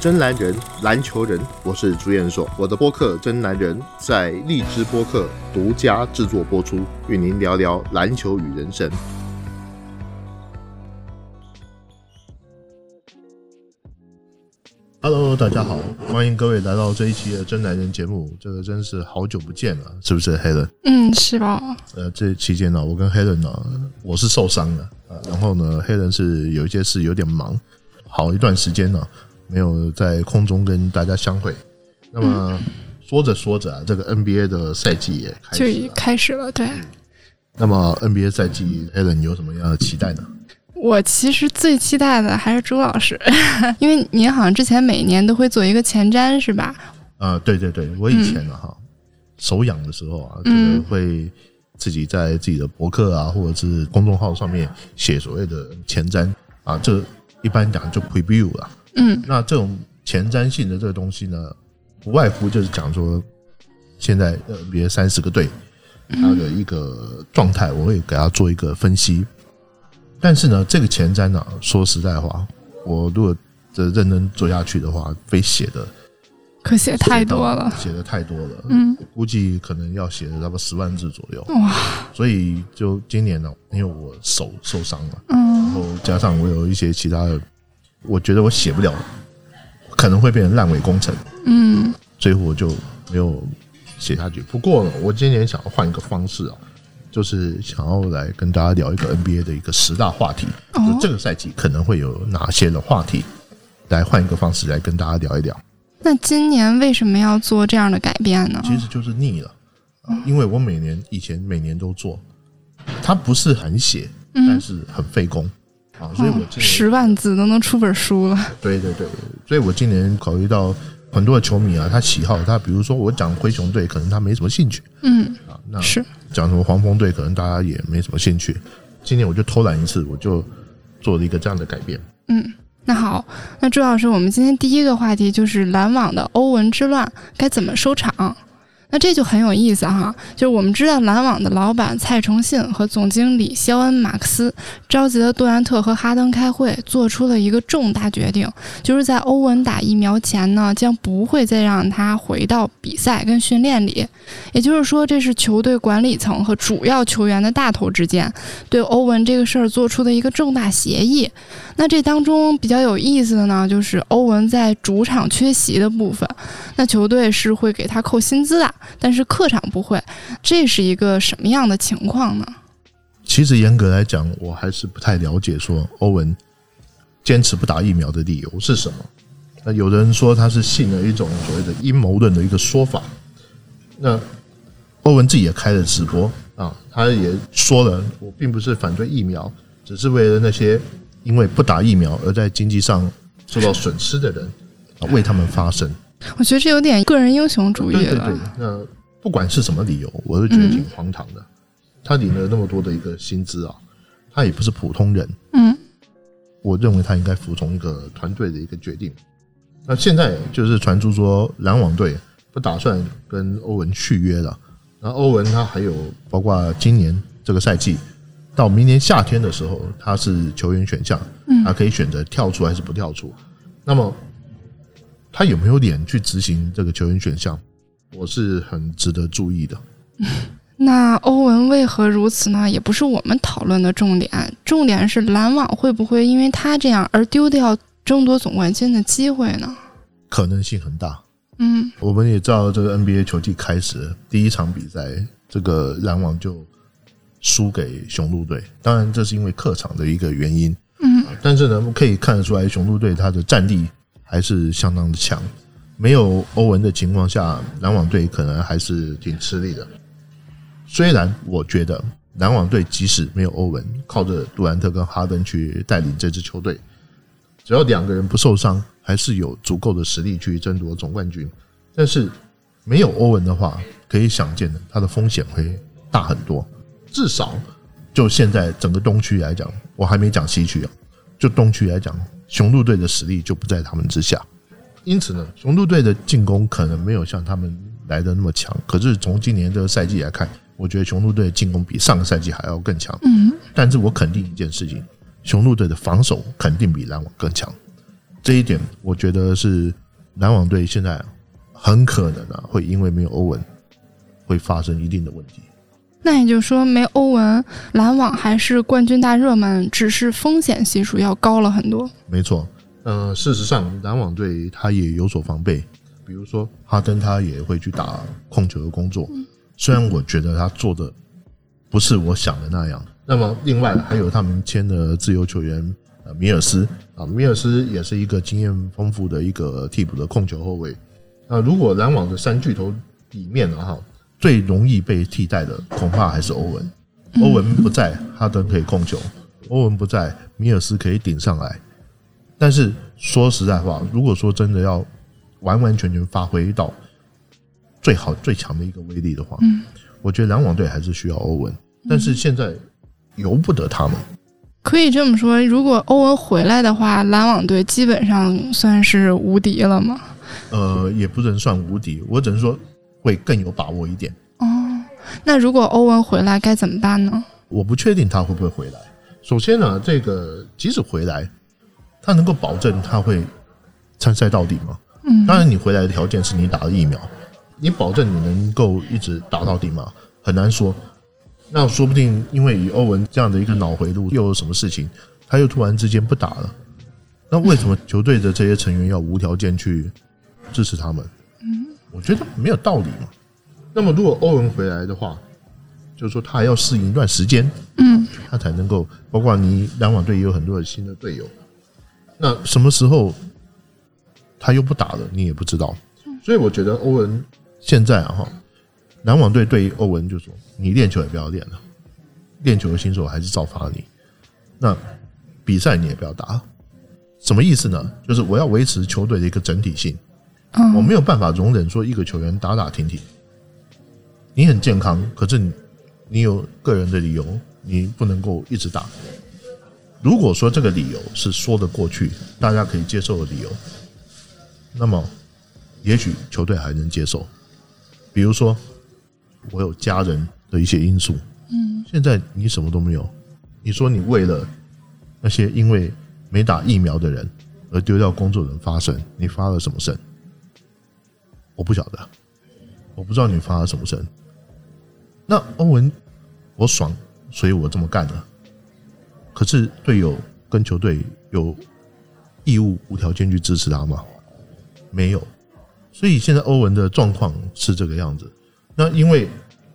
真男人，篮球人，我是朱彦硕。我的播客《真男人》在荔枝播客独家制作播出，与您聊聊篮球与人生。Hello，大家好，欢迎各位来到这一期的《真男人》节目。这个真是好久不见了，是不是，Helen？嗯，是吧？呃，这期间呢，我跟 Helen 呢，我是受伤了啊，然后呢，Helen 是有一些事有点忙，好一段时间呢。没有在空中跟大家相会，那么说着说着啊，这个 NBA 的赛季也开始就开始了，对。那么 NBA 赛季，Allen 你有什么样的期待呢？我其实最期待的还是朱老师，因为您好像之前每年都会做一个前瞻，是吧？啊，对对对，我以前呢哈，手痒的时候啊，这个会自己在自己的博客啊，或者是公众号上面写所谓的前瞻啊，这一般讲就 preview 了。嗯，那这种前瞻性的这个东西呢，不外乎就是讲说，现在呃，比如三十个队，它的一个状态，我会给他做一个分析。但是呢，这个前瞻呢，说实在话，我如果这认真做下去的话，非写的可写太多了，写的太多了。嗯，估计可能要写差不多十万字左右。哇！所以就今年呢，因为我手受伤了，嗯，然后加上我有一些其他的。我觉得我写不了，可能会变成烂尾工程。嗯，所以我就没有写下去。不过我今年想要换一个方式啊，就是想要来跟大家聊一个 NBA 的一个十大话题，就这个赛季可能会有哪些的话题，来换一个方式来跟大家聊一聊。那今年为什么要做这样的改变呢？其实就是腻了，因为我每年以前每年都做，它不是很写，但是很费工。啊，所以我十万字都能出本书了。对对对，所以我今年考虑到很多的球迷啊，他喜好他，比如说我讲灰熊队，可能他没什么兴趣。嗯，啊，那是讲什么黄蜂队，可能大家也没什么兴趣。今年我就偷懒一次，我就做了一个这样的改变。嗯，那好，那朱老师，我们今天第一个话题就是篮网的欧文之乱该怎么收场？那这就很有意思哈，就是我们知道篮网的老板蔡崇信和总经理肖恩·马克思召集了杜兰特和哈登开会，做出了一个重大决定，就是在欧文打疫苗前呢，将不会再让他回到比赛跟训练里。也就是说，这是球队管理层和主要球员的大头之间对欧文这个事儿做出的一个重大协议。那这当中比较有意思的呢，就是欧文在主场缺席的部分，那球队是会给他扣薪资的。但是客场不会，这是一个什么样的情况呢？其实严格来讲，我还是不太了解说欧文坚持不打疫苗的理由是什么。那有人说他是信了一种所谓的阴谋论的一个说法。那欧文自己也开了直播啊，他也说了，我并不是反对疫苗，只是为了那些因为不打疫苗而在经济上受到损失的人啊，为他们发声。我觉得这有点个人英雄主义了。对对对，那不管是什么理由，我都觉得挺荒唐的。他领了那么多的一个薪资啊，他也不是普通人。嗯，我认为他应该服从一个团队的一个决定。那现在就是传出说篮网队不打算跟欧文续约了。那欧文他还有包括今年这个赛季到明年夏天的时候，他是球员选项，他可以选择跳出还是不跳出。那么。他有没有脸去执行这个球员选项？我是很值得注意的。那欧文为何如此呢？也不是我们讨论的重点，重点是篮网会不会因为他这样而丢掉争夺总冠军的机会呢？可能性很大。嗯，我们也知道，这个 NBA 球季开始第一场比赛，这个篮网就输给雄鹿队。当然，这是因为客场的一个原因。嗯，但是呢，可以看得出来，雄鹿队他的战力。还是相当的强，没有欧文的情况下，篮网队可能还是挺吃力的。虽然我觉得篮网队即使没有欧文，靠着杜兰特跟哈登去带领这支球队，只要两个人不受伤，还是有足够的实力去争夺总冠军。但是没有欧文的话，可以想见的，他的风险会大很多。至少就现在整个东区来讲，我还没讲西区啊，就东区来讲。雄鹿队的实力就不在他们之下，因此呢，雄鹿队的进攻可能没有像他们来的那么强。可是从今年这个赛季来看，我觉得雄鹿队的进攻比上个赛季还要更强。嗯，但是我肯定一件事情，雄鹿队的防守肯定比篮网更强。这一点我觉得是篮网队现在很可能啊，会因为没有欧文，会发生一定的问题。那也就是说，没欧文，篮网还是冠军大热门，只是风险系数要高了很多。没错，呃，事实上，篮网队他也有所防备，比如说哈登他也会去打控球的工作，虽然我觉得他做的不是我想的那样。那么，另外还有他们签的自由球员呃米尔斯啊，米尔斯也是一个经验丰富的一个替补的控球后卫。那如果篮网的三巨头里面呢，哈。最容易被替代的恐怕还是欧文。欧文不在，哈登可以控球；欧文不在，米尔斯可以顶上来。但是说实在话，如果说真的要完完全全发挥到最好最强的一个威力的话，我觉得篮网队还是需要欧文。但是现在由不得他们。可以这么说，如果欧文回来的话，篮网队基本上算是无敌了吗？呃，也不能算无敌，我只能说。会更有把握一点哦。那如果欧文回来该怎么办呢？我不确定他会不会回来。首先呢，这个即使回来，他能够保证他会参赛到底吗？嗯。当然，你回来的条件是你打了疫苗，你保证你能够一直打到底吗？很难说。那说不定因为以欧文这样的一个脑回路，又有什么事情，他又突然之间不打了。那为什么球队的这些成员要无条件去支持他们？我觉得没有道理嘛。那么，如果欧文回来的话，就是说他还要适应一段时间，嗯，他才能够。包括你篮网队也有很多的新的队友，那什么时候他又不打了，你也不知道。所以我觉得欧文现在啊，哈，篮网队对于欧文就说：你练球也不要练了，练球的新手还是照罚你。那比赛你也不要打，什么意思呢？就是我要维持球队的一个整体性。我没有办法容忍说一个球员打打停停。你很健康，可是你你有个人的理由，你不能够一直打。如果说这个理由是说得过去，大家可以接受的理由，那么也许球队还能接受。比如说，我有家人的一些因素。嗯，现在你什么都没有，你说你为了那些因为没打疫苗的人而丢掉工作人发声，你发了什么声？我不晓得，我不知道你发了什么声。那欧文，我爽，所以我这么干了。可是队友跟球队有义务无条件去支持他吗？没有。所以现在欧文的状况是这个样子。那因为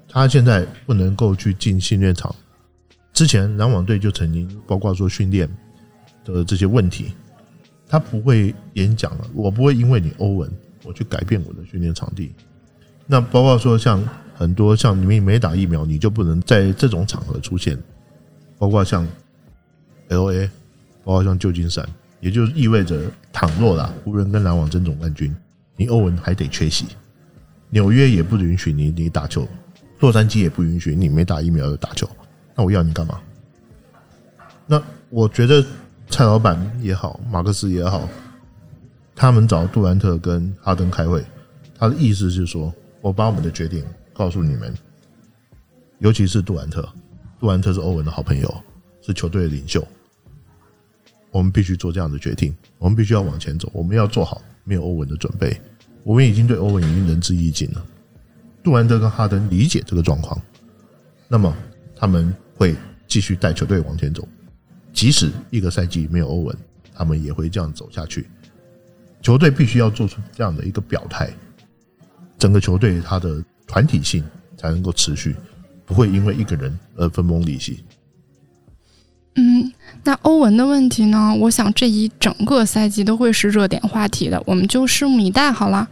他现在不能够去进训练场，之前篮网队就曾经包括说训练的这些问题，他不会演讲了。我不会因为你欧文。我去改变我的训练场地，那包括说像很多像你们没打疫苗，你就不能在这种场合出现，包括像 L A，包括像旧金山，也就意味着倘若啦湖人跟篮网争总冠军，你欧文还得缺席，纽约也不允许你你打球，洛杉矶也不允许你没打疫苗的打球，那我要你干嘛？那我觉得蔡老板也好，马克思也好。他们找杜兰特跟哈登开会，他的意思是说：“我把我们的决定告诉你们，尤其是杜兰特。杜兰特是欧文的好朋友，是球队的领袖。我们必须做这样的决定，我们必须要往前走，我们要做好没有欧文的准备。我们已经对欧文已经仁至义尽了。杜兰特跟哈登理解这个状况，那么他们会继续带球队往前走，即使一个赛季没有欧文，他们也会这样走下去。”球队必须要做出这样的一个表态，整个球队它的团体性才能够持续，不会因为一个人而分崩离析。嗯，那欧文的问题呢？我想这一整个赛季都会是热点话题的，我们就拭目以待好了。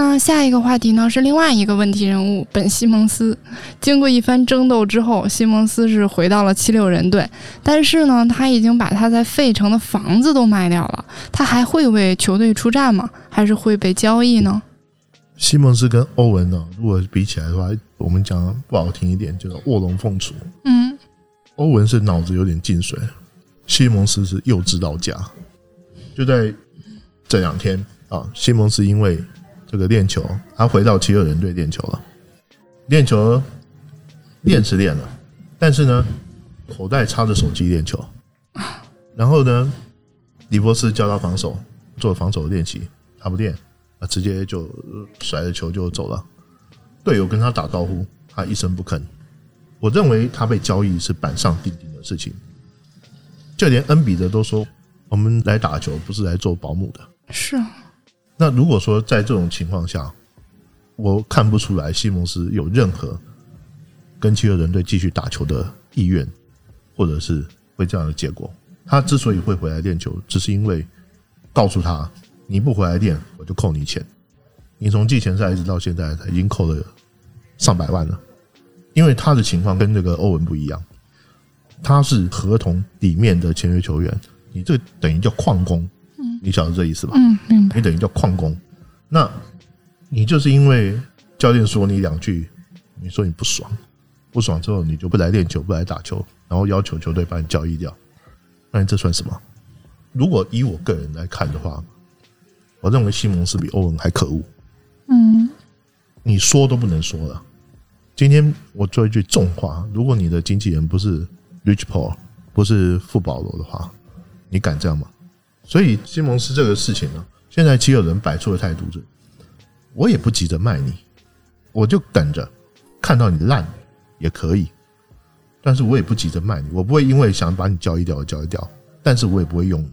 那下一个话题呢是另外一个问题人物本西蒙斯。经过一番争斗之后，西蒙斯是回到了七六人队，但是呢，他已经把他在费城的房子都卖掉了。他还会为球队出战吗？还是会被交易呢？西蒙斯跟欧文呢，如果比起来的话，我们讲不好听一点，就是卧龙凤雏。嗯，欧文是脑子有点进水，西蒙斯是幼稚到家。就在这两天啊，西蒙斯因为这个练球，他回到七六人队练球了。练球练是练了，但是呢，口袋插着手机练球。然后呢，李博斯教他防守，做防守的练习，他不练，啊，直接就甩着球就走了。队友跟他打招呼，他一声不吭。我认为他被交易是板上钉钉的事情，就连恩比德都说，我们来打球不是来做保姆的。是啊，那如果说在这种情况下，我看不出来西蒙斯有任何跟七六人队继续打球的意愿，或者是会这样的结果。他之所以会回来练球，只是因为告诉他，你不回来练，我就扣你钱。你从季前赛一直到现在，他已经扣了上百万了。因为他的情况跟这个欧文不一样，他是合同里面的签约球员，你这等于叫旷工，你晓得这意思吧？嗯，明白。你等于叫旷工，那你就是因为教练说你两句，你说你不爽，不爽之后你就不来练球，不来打球，然后要求球队把你交易掉，那你这算什么？如果以我个人来看的话，我认为西蒙斯比欧文还可恶。嗯，你说都不能说了。今天我说一句重话：如果你的经纪人不是 Rich Paul，不是富保罗的话，你敢这样吗？所以西蒙斯这个事情呢，现在其有人摆出的态度是：我也不急着卖你，我就等着看到你烂也可以，但是我也不急着卖你，我不会因为想把你交易掉而交易掉，但是我也不会用你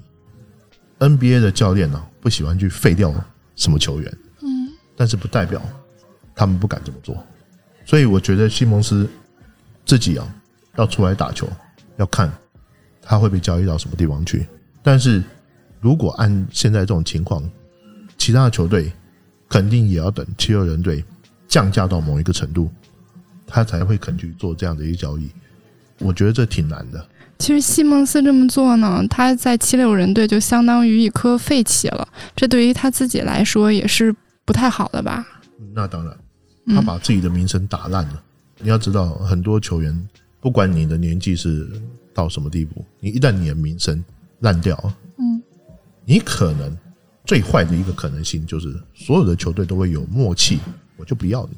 NBA 的教练呢不喜欢去废掉什么球员，嗯，但是不代表他们不敢这么做。所以我觉得西蒙斯自己啊要出来打球，要看他会被交易到什么地方去。但是如果按现在这种情况，其他的球队肯定也要等七六人队降价到某一个程度，他才会肯去做这样的一个交易。我觉得这挺难的。其实西蒙斯这么做呢，他在七六人队就相当于一颗废弃了，这对于他自己来说也是不太好的吧？那当然。他把自己的名声打烂了。你要知道，很多球员，不管你的年纪是到什么地步，你一旦你的名声烂掉，嗯，你可能最坏的一个可能性就是，所有的球队都会有默契，我就不要你。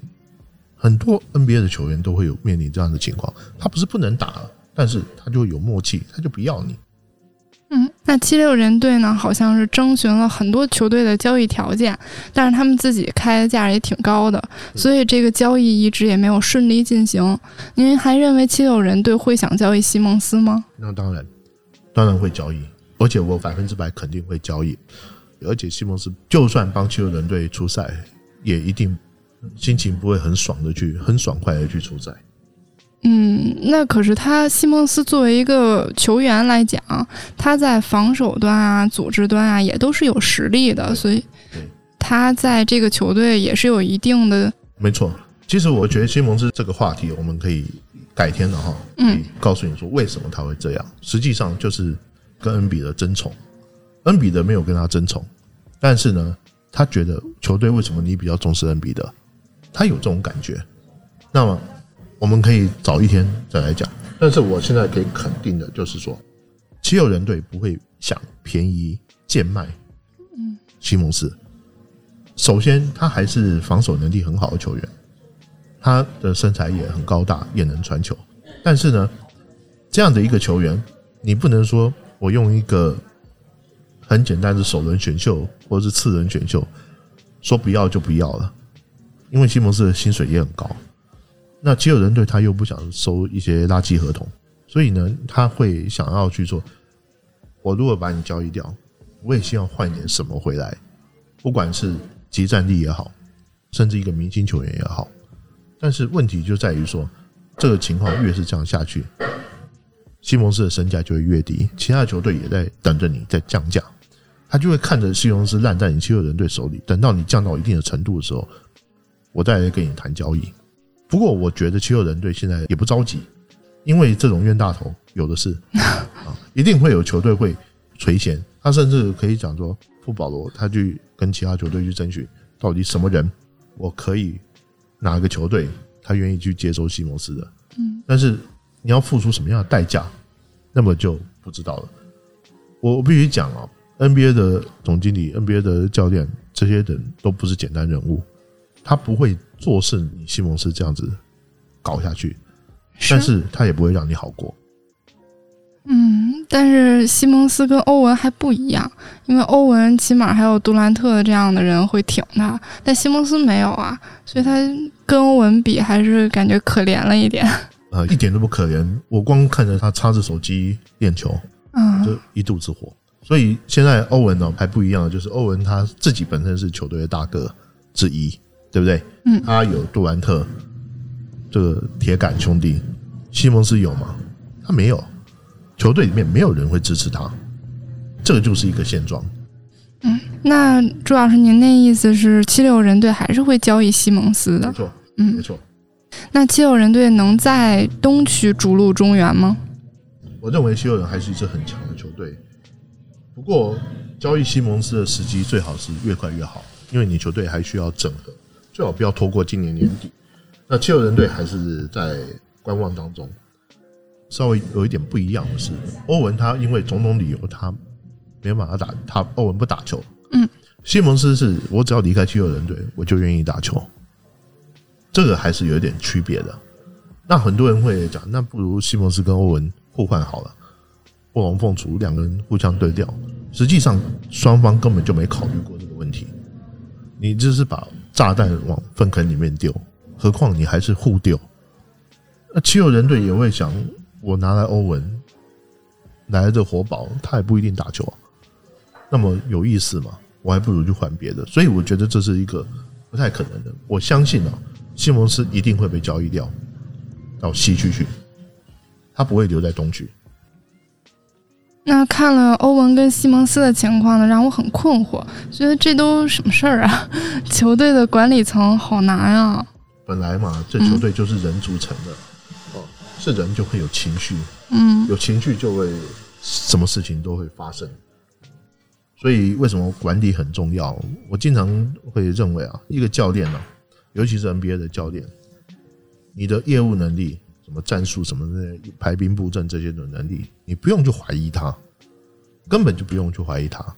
很多 NBA 的球员都会有面临这样的情况，他不是不能打，但是他就有默契，他就不要你。嗯，那七六人队呢？好像是征询了很多球队的交易条件，但是他们自己开的价也挺高的，所以这个交易一直也没有顺利进行。您还认为七六人队会想交易西蒙斯吗？那当然，当然会交易，而且我百分之百肯定会交易。而且西蒙斯就算帮七六人队出赛，也一定心情不会很爽的去，很爽快的去出赛。嗯，那可是他西蒙斯作为一个球员来讲，他在防守端啊、组织端啊也都是有实力的，所以他在这个球队也是有一定的。没错，其实我觉得西蒙斯这个话题我们可以改天的哈，嗯，告诉你说为什么他会这样。实际上就是跟恩比德争宠，恩比德没有跟他争宠，但是呢，他觉得球队为什么你比较重视恩比德，他有这种感觉，那么。我们可以早一天再来讲，但是我现在可以肯定的就是说，七六人队不会想便宜贱卖。嗯，西蒙斯，首先他还是防守能力很好的球员，他的身材也很高大，也能传球。但是呢，这样的一个球员，你不能说我用一个很简单的首轮选秀或者是次轮选秀说不要就不要了，因为西蒙斯的薪水也很高。那七六人队他又不想收一些垃圾合同，所以呢，他会想要去做。我如果把你交易掉，我也希望换点什么回来，不管是集战力也好，甚至一个明星球员也好。但是问题就在于说，这个情况越是这样下去，西蒙斯的身价就会越低，其他球队也在等着你在降价，他就会看着西蒙斯烂在你七六人队手里，等到你降到一定的程度的时候，我再来跟你谈交易。不过，我觉得七六人队现在也不着急，因为这种冤大头有的是 啊，一定会有球队会垂涎。他甚至可以讲说，富保罗他去跟其他球队去争取，到底什么人我可以哪个球队他愿意去接收西蒙斯的？嗯，但是你要付出什么样的代价，那么就不知道了。我我必须讲啊，NBA 的总经理、NBA 的教练，这些人都不是简单人物。他不会做事，你西蒙斯这样子搞下去，但是他也不会让你好过。嗯，但是西蒙斯跟欧文还不一样，因为欧文起码还有杜兰特这样的人会挺他，但西蒙斯没有啊，所以他跟欧文比还是感觉可怜了一点。呃，一点都不可怜，我光看着他插着手机练球，嗯，就一肚子火。所以现在欧文呢还不一样，就是欧文他自己本身是球队的大哥之一，对不对？嗯他有杜兰特这个铁杆兄弟，西蒙斯有吗？他没有，球队里面没有人会支持他，这个就是一个现状。嗯那朱老师，您那意思是七六人队还是会交易西蒙斯的？没错，嗯没嗯，错。那七六人队能在东区逐鹿中原吗？我认为七六人还是一支很强的球队，不过交易西蒙斯的时机最好是越快越好，因为你球队还需要整合，最好不要拖过今年年底。那七六人队还是在观望当中。稍微有一点不一样的是，欧文他因为种种理由，他没办法打，他欧文不打球。嗯，西蒙斯是我只要离开七六人队，我就愿意打球，这个还是有一点区别的。那很多人会讲，那不如西蒙斯跟欧文互换好了，卧龙凤雏，两个人互相对调。实际上，双方根本就没考虑过这个问题，你就是把炸弹往粪坑里面丢，何况你还是互丢。那七六人队也会想，我拿来欧文，来了这活宝，他也不一定打球啊，那么有意思吗？我还不如去换别的。所以我觉得这是一个不太可能的。我相信啊，西蒙斯一定会被交易掉到西区去，他不会留在东区。那看了欧文跟西蒙斯的情况呢，让我很困惑，觉得这都什么事儿啊？球队的管理层好难啊！本来嘛，这球队就是人组成的，哦，是人就会有情绪，嗯有情绪就会什么事情都会发生。所以为什么管理很重要？我经常会认为啊，一个教练呢、尤其是 NBA 的教练，你的业务能力、什么战术、什么的排兵布阵这些的能力，你不用去怀疑他，根本就不用去怀疑他。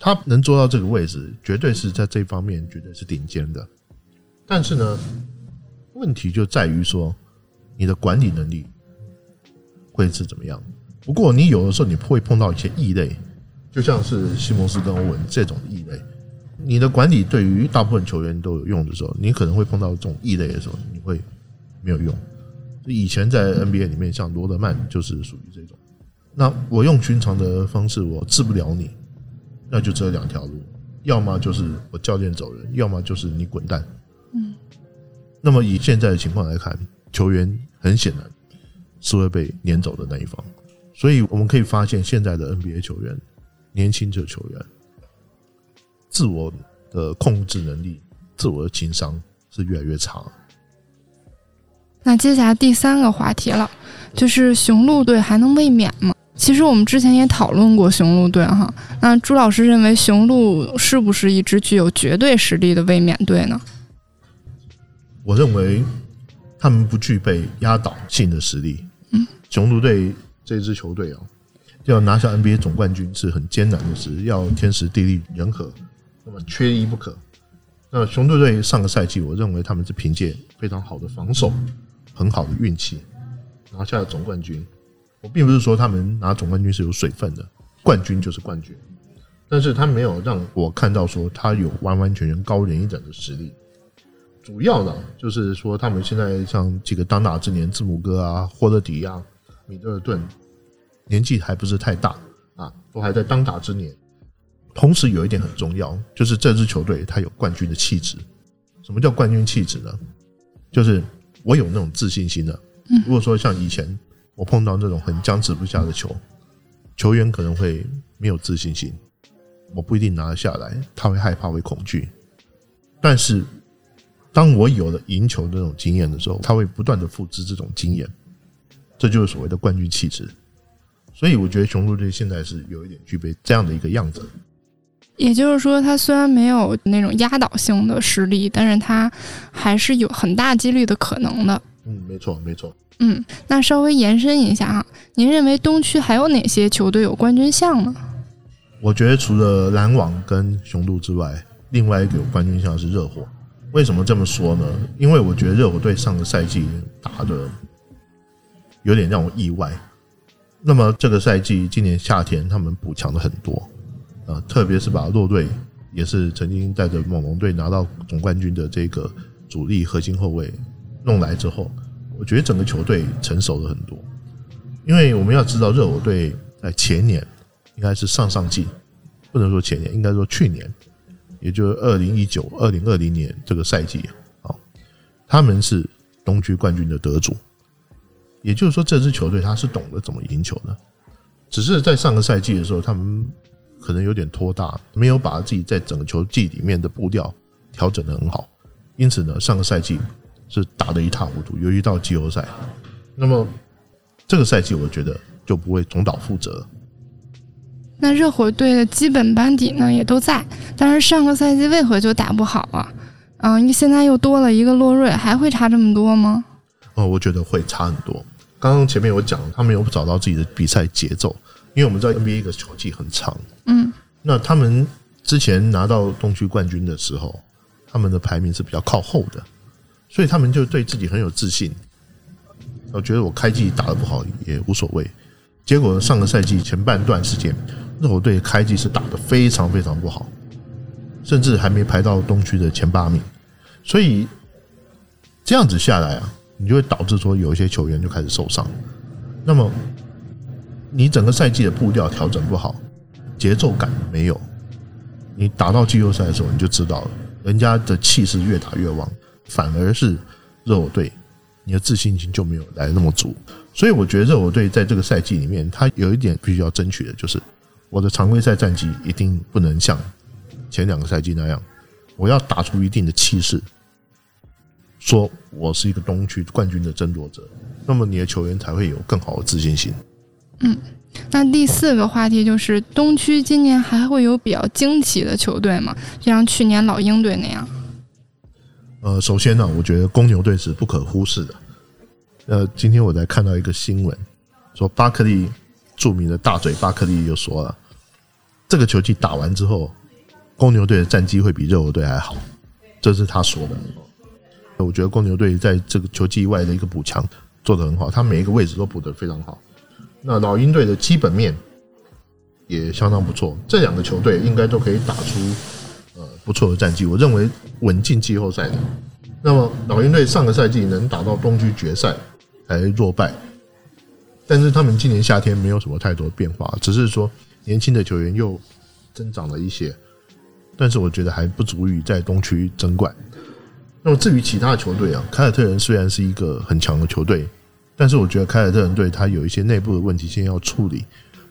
他能做到这个位置，绝对是在这方面绝对是顶尖的。但是呢，问题就在于说，你的管理能力会是怎么样？不过你有的时候你会碰到一些异类，就像是西蒙斯跟欧文这种异类。你的管理对于大部分球员都有用的时候，你可能会碰到这种异类的时候，你会没有用。以前在 NBA 里面，像罗德曼就是属于这种。那我用寻常的方式，我治不了你，那就只有两条路：要么就是我教练走人，要么就是你滚蛋。嗯。那么以现在的情况来看，球员很显然是会被撵走的那一方，所以我们可以发现，现在的 NBA 球员，年轻者球员，自我的控制能力、自我的情商是越来越差。那接下来第三个话题了，就是雄鹿队还能卫冕吗？其实我们之前也讨论过雄鹿队哈。那朱老师认为雄鹿是不是一支具有绝对实力的卫冕队呢？我认为他们不具备压倒性的实力。嗯，雄鹿队这支球队啊，要拿下 NBA 总冠军是很艰难的事，要天时地利人和，缺一不可。那雄鹿队上个赛季，我认为他们是凭借非常好的防守、很好的运气拿下了总冠军。我并不是说他们拿总冠军是有水分的，冠军就是冠军，但是他没有让我看到说他有完完全全高人一等的实力。主要呢，就是说他们现在像几个当打之年，字母哥啊、霍勒迪啊、米德尔顿，年纪还不是太大啊，都还在当打之年。同时有一点很重要，就是这支球队它有冠军的气质。什么叫冠军气质呢？就是我有那种自信心的。如果说像以前我碰到这种很僵持不下的球，球员可能会没有自信心，我不一定拿得下来，他会害怕，会恐惧。但是当我有了赢球的那种经验的时候，他会不断的复制这种经验，这就是所谓的冠军气质。所以我觉得雄鹿队现在是有一点具备这样的一个样子。也就是说，他虽然没有那种压倒性的实力，但是他还是有很大几率的可能的。嗯，没错，没错。嗯，那稍微延伸一下啊，您认为东区还有哪些球队有冠军相呢？我觉得除了篮网跟雄鹿之外，另外一个有冠军相是热火。为什么这么说呢？因为我觉得热火队上个赛季打的有点让我意外。那么这个赛季今年夏天他们补强的很多，呃，特别是把弱队也是曾经带着猛龙队拿到总冠军的这个主力核心后卫弄来之后，我觉得整个球队成熟了很多。因为我们要知道热火队在前年应该是上上季，不能说前年，应该说去年，也就是二零一九、二零二零年这个赛季啊，他们是东区冠军的得主。也就是说，这支球队他是懂得怎么赢球的，只是在上个赛季的时候，他们可能有点拖大，没有把自己在整个球季里面的步调调整的很好，因此呢，上个赛季是打得一塌糊涂。由于到季后赛，那么这个赛季我觉得就不会重蹈覆辙。那热火队的基本班底呢也都在，但是上个赛季为何就打不好啊？嗯，你现在又多了一个洛瑞，还会差这么多吗？哦，我觉得会差很多。刚刚前面我讲，他没有找到自己的比赛节奏，因为我们知道 NBA 一个球季很长，嗯，那他们之前拿到东区冠军的时候，他们的排名是比较靠后的，所以他们就对自己很有自信。我觉得我开季打得不好也无所谓。结果上个赛季前半段时间，热火队开季是打得非常非常不好，甚至还没排到东区的前八名。所以这样子下来啊。你就会导致说有一些球员就开始受伤，那么你整个赛季的步调调整不好，节奏感没有，你打到季后赛的时候你就知道了，人家的气势越打越旺，反而是热火队你的自信心就没有来那么足，所以我觉得热火队在这个赛季里面，他有一点必须要争取的就是我的常规赛战绩一定不能像前两个赛季那样，我要打出一定的气势。说我是一个东区冠军的争夺者，那么你的球员才会有更好的自信心。嗯，那第四个话题就是东区今年还会有比较惊奇的球队吗？就像去年老鹰队那样？呃，首先呢，我觉得公牛队是不可忽视的。呃，今天我才看到一个新闻，说巴克利著名的大嘴巴克利又说了，这个球季打完之后，公牛队的战绩会比热火队还好，这是他说的。我觉得公牛队在这个球季以外的一个补强做得很好，他每一个位置都补得非常好。那老鹰队的基本面也相当不错，这两个球队应该都可以打出呃不错的战绩。我认为稳进季后赛的。那么老鹰队上个赛季能打到东区决赛还落败，但是他们今年夏天没有什么太多变化，只是说年轻的球员又增长了一些，但是我觉得还不足以在东区争冠。那么至于其他的球队啊，凯尔特人虽然是一个很强的球队，但是我觉得凯尔特人队他有一些内部的问题先要处理，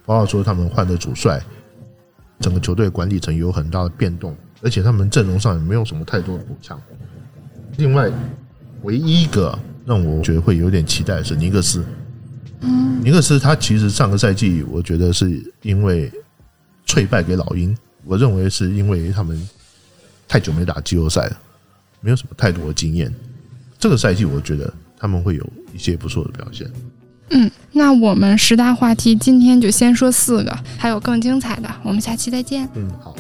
包括说他们换的主帅，整个球队管理层有很大的变动，而且他们阵容上也没有什么太多的补强。另外，唯一一个让我觉得会有点期待的是尼克斯。嗯，尼克斯他其实上个赛季我觉得是因为脆败给老鹰，我认为是因为他们太久没打季后赛了。没有什么太多的经验，这个赛季我觉得他们会有一些不错的表现。嗯，那我们十大话题今天就先说四个，还有更精彩的，我们下期再见。嗯，好。